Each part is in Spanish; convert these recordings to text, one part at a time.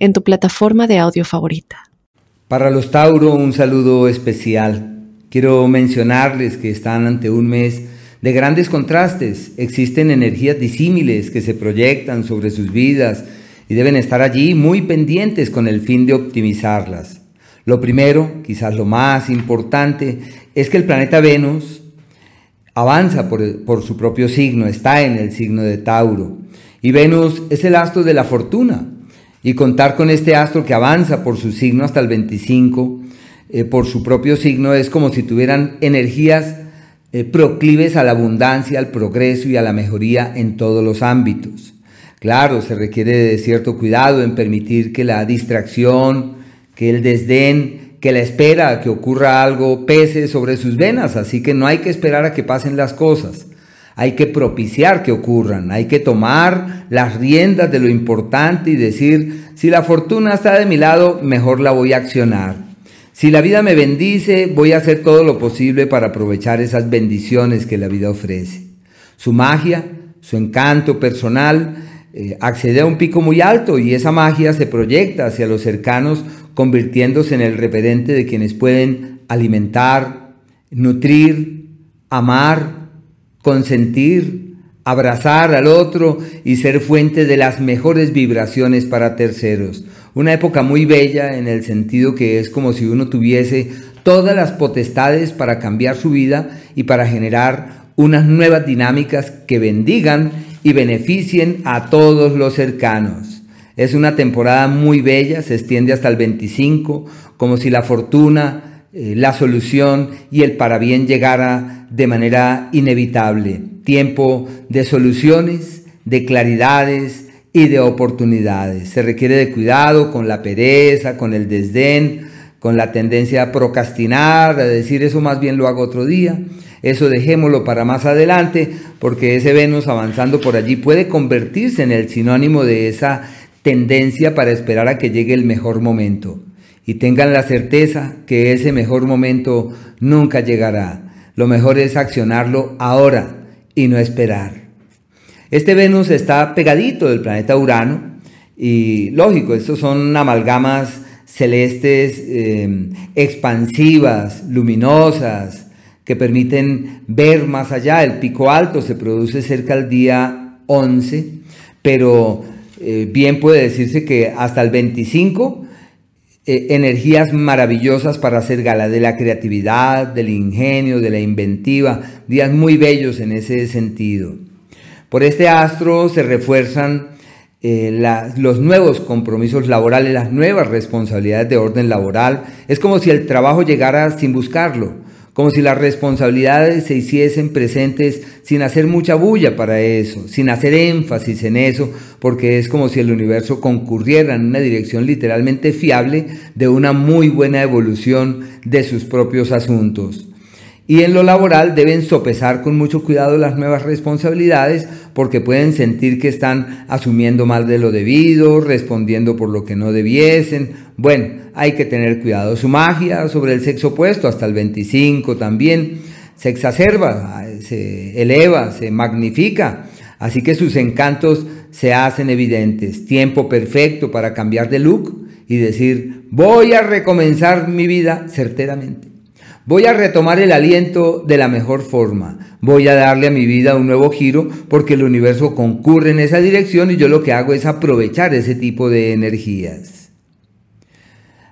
en tu plataforma de audio favorita. Para los Tauro, un saludo especial. Quiero mencionarles que están ante un mes de grandes contrastes. Existen energías disímiles que se proyectan sobre sus vidas y deben estar allí muy pendientes con el fin de optimizarlas. Lo primero, quizás lo más importante, es que el planeta Venus avanza por, por, su propio signo, está en el signo de Tauro. Y Venus es el astro de la fortuna, y contar con este astro que avanza por su signo hasta el 25, eh, por su propio signo, es como si tuvieran energías eh, proclives a la abundancia, al progreso y a la mejoría en todos los ámbitos. Claro, se requiere de cierto cuidado en permitir que la distracción, que el desdén, que la espera que ocurra algo pese sobre sus venas, así que no hay que esperar a que pasen las cosas hay que propiciar que ocurran, hay que tomar las riendas de lo importante y decir, si la fortuna está de mi lado, mejor la voy a accionar. Si la vida me bendice, voy a hacer todo lo posible para aprovechar esas bendiciones que la vida ofrece. Su magia, su encanto personal, eh, accede a un pico muy alto y esa magia se proyecta hacia los cercanos, convirtiéndose en el referente de quienes pueden alimentar, nutrir, amar, consentir, abrazar al otro y ser fuente de las mejores vibraciones para terceros. Una época muy bella en el sentido que es como si uno tuviese todas las potestades para cambiar su vida y para generar unas nuevas dinámicas que bendigan y beneficien a todos los cercanos. Es una temporada muy bella, se extiende hasta el 25, como si la fortuna, eh, la solución y el bien llegara de manera inevitable. Tiempo de soluciones, de claridades y de oportunidades. Se requiere de cuidado con la pereza, con el desdén, con la tendencia a procrastinar, a decir eso más bien lo hago otro día. Eso dejémoslo para más adelante, porque ese Venus avanzando por allí puede convertirse en el sinónimo de esa tendencia para esperar a que llegue el mejor momento y tengan la certeza que ese mejor momento nunca llegará. Lo mejor es accionarlo ahora y no esperar. Este Venus está pegadito del planeta Urano y lógico, estos son amalgamas celestes em, expansivas, luminosas, que permiten ver más allá. El pico alto se produce cerca del día 11, pero eh, bien puede decirse que hasta el 25 eh, energías maravillosas para hacer gala de la creatividad, del ingenio, de la inventiva, días muy bellos en ese sentido. Por este astro se refuerzan eh, los nuevos compromisos laborales, las nuevas responsabilidades de orden laboral. Es como si el trabajo llegara sin buscarlo como si las responsabilidades se hiciesen presentes sin hacer mucha bulla para eso, sin hacer énfasis en eso, porque es como si el universo concurriera en una dirección literalmente fiable de una muy buena evolución de sus propios asuntos. Y en lo laboral deben sopesar con mucho cuidado las nuevas responsabilidades porque pueden sentir que están asumiendo más de lo debido, respondiendo por lo que no debiesen. Bueno, hay que tener cuidado. Su magia sobre el sexo opuesto hasta el 25 también se exacerba, se eleva, se magnifica. Así que sus encantos se hacen evidentes. Tiempo perfecto para cambiar de look y decir, voy a recomenzar mi vida certeramente. Voy a retomar el aliento de la mejor forma. Voy a darle a mi vida un nuevo giro porque el universo concurre en esa dirección y yo lo que hago es aprovechar ese tipo de energías.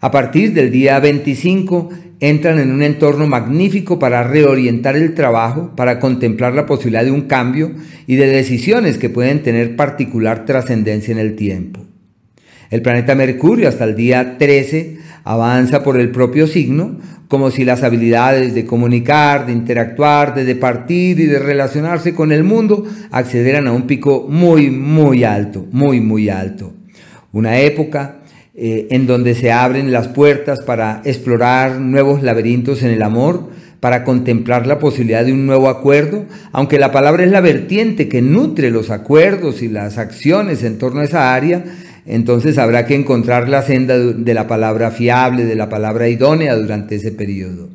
A partir del día 25 entran en un entorno magnífico para reorientar el trabajo, para contemplar la posibilidad de un cambio y de decisiones que pueden tener particular trascendencia en el tiempo. El planeta Mercurio hasta el día 13 avanza por el propio signo, como si las habilidades de comunicar, de interactuar, de departir y de relacionarse con el mundo accederan a un pico muy, muy alto, muy, muy alto. Una época eh, en donde se abren las puertas para explorar nuevos laberintos en el amor, para contemplar la posibilidad de un nuevo acuerdo, aunque la palabra es la vertiente que nutre los acuerdos y las acciones en torno a esa área, entonces habrá que encontrar la senda de la palabra fiable, de la palabra idónea durante ese periodo.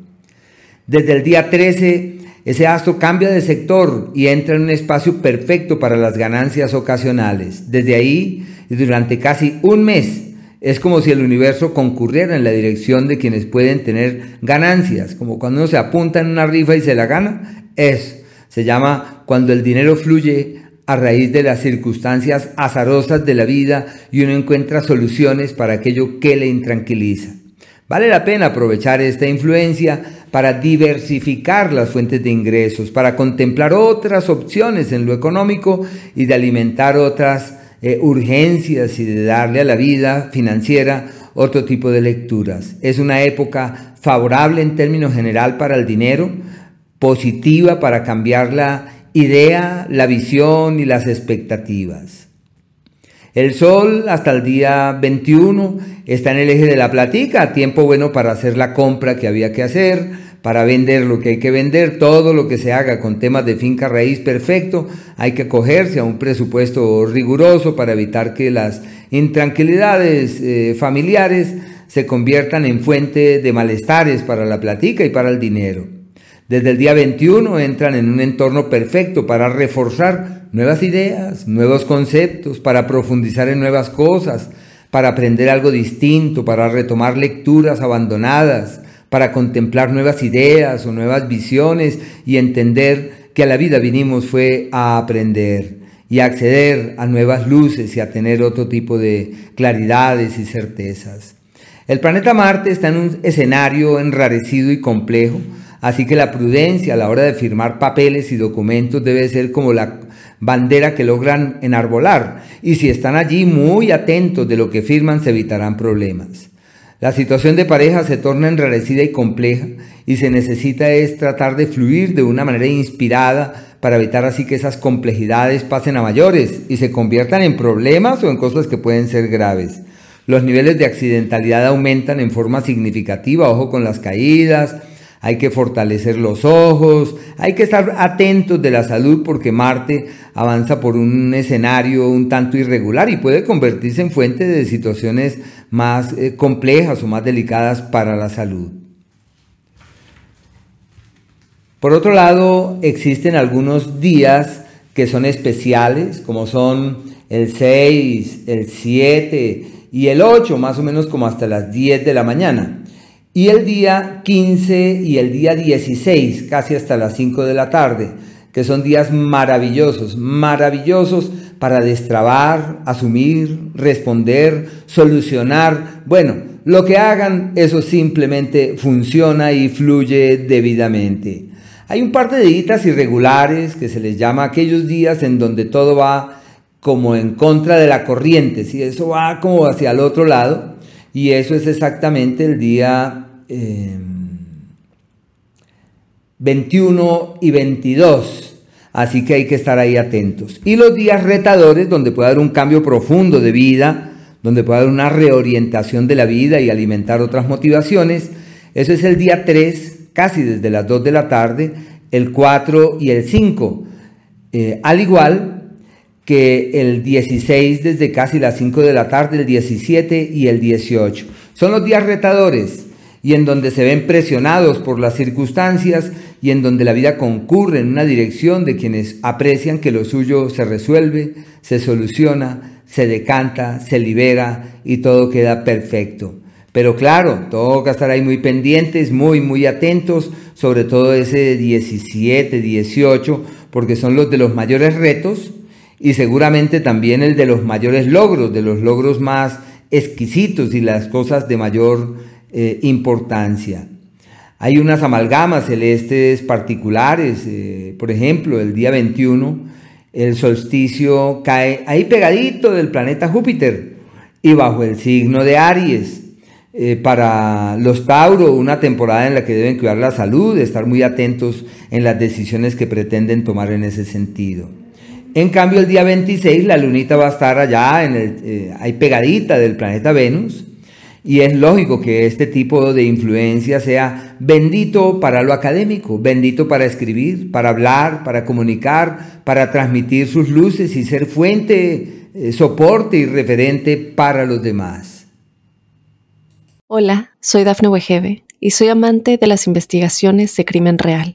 Desde el día 13, ese astro cambia de sector y entra en un espacio perfecto para las ganancias ocasionales. Desde ahí, durante casi un mes, es como si el universo concurriera en la dirección de quienes pueden tener ganancias, como cuando uno se apunta en una rifa y se la gana. Es, se llama cuando el dinero fluye a raíz de las circunstancias azarosas de la vida y uno encuentra soluciones para aquello que le intranquiliza. Vale la pena aprovechar esta influencia para diversificar las fuentes de ingresos, para contemplar otras opciones en lo económico y de alimentar otras eh, urgencias y de darle a la vida financiera otro tipo de lecturas. Es una época favorable en términos general para el dinero, positiva para cambiar la idea, la visión y las expectativas. El sol hasta el día 21 está en el eje de la platica, tiempo bueno para hacer la compra que había que hacer, para vender lo que hay que vender, todo lo que se haga con temas de finca raíz perfecto, hay que acogerse a un presupuesto riguroso para evitar que las intranquilidades eh, familiares se conviertan en fuente de malestares para la platica y para el dinero. Desde el día 21 entran en un entorno perfecto para reforzar nuevas ideas, nuevos conceptos, para profundizar en nuevas cosas, para aprender algo distinto, para retomar lecturas abandonadas, para contemplar nuevas ideas o nuevas visiones y entender que a la vida vinimos fue a aprender y a acceder a nuevas luces y a tener otro tipo de claridades y certezas. El planeta Marte está en un escenario enrarecido y complejo, así que la prudencia a la hora de firmar papeles y documentos debe ser como la bandera que logran enarbolar, y si están allí muy atentos de lo que firman se evitarán problemas. La situación de pareja se torna enrarecida y compleja y se necesita es tratar de fluir de una manera inspirada para evitar así que esas complejidades pasen a mayores y se conviertan en problemas o en cosas que pueden ser graves. Los niveles de accidentalidad aumentan en forma significativa, ojo con las caídas, hay que fortalecer los ojos, hay que estar atentos de la salud porque Marte avanza por un escenario un tanto irregular y puede convertirse en fuente de situaciones más eh, complejas o más delicadas para la salud. Por otro lado, existen algunos días que son especiales, como son el 6, el 7 y el 8, más o menos como hasta las 10 de la mañana. Y el día 15 y el día 16, casi hasta las 5 de la tarde, que son días maravillosos, maravillosos para destrabar, asumir, responder, solucionar. Bueno, lo que hagan, eso simplemente funciona y fluye debidamente. Hay un par de días irregulares que se les llama aquellos días en donde todo va como en contra de la corriente, si eso va como hacia el otro lado. Y eso es exactamente el día 21 em, y 22. Así que hay que estar ahí atentos. Y los días retadores, donde puede haber un cambio profundo de vida, donde puede haber una reorientación de la vida y alimentar otras motivaciones. Eso es el día 3, casi desde las 2 de la tarde, el 4 y el 5. Eh, al igual que el 16 desde casi las 5 de la tarde, el 17 y el 18. Son los días retadores y en donde se ven presionados por las circunstancias y en donde la vida concurre en una dirección de quienes aprecian que lo suyo se resuelve, se soluciona, se decanta, se libera y todo queda perfecto. Pero claro, toca estar ahí muy pendientes, muy, muy atentos, sobre todo ese 17, 18, porque son los de los mayores retos y seguramente también el de los mayores logros, de los logros más exquisitos y las cosas de mayor eh, importancia. Hay unas amalgamas celestes particulares, eh, por ejemplo, el día 21 el solsticio cae ahí pegadito del planeta Júpiter y bajo el signo de Aries. Eh, para los Tauro, una temporada en la que deben cuidar la salud, estar muy atentos en las decisiones que pretenden tomar en ese sentido. En cambio, el día 26 la lunita va a estar allá, en el, eh, ahí pegadita del planeta Venus, Y es lógico que este tipo de influencia sea bendito para lo académico, bendito para escribir, para hablar, para comunicar, para transmitir sus luces y ser fuente, eh, soporte y referente para los demás. Hola, soy Dafne Wegebe y soy amante de las investigaciones de crimen real.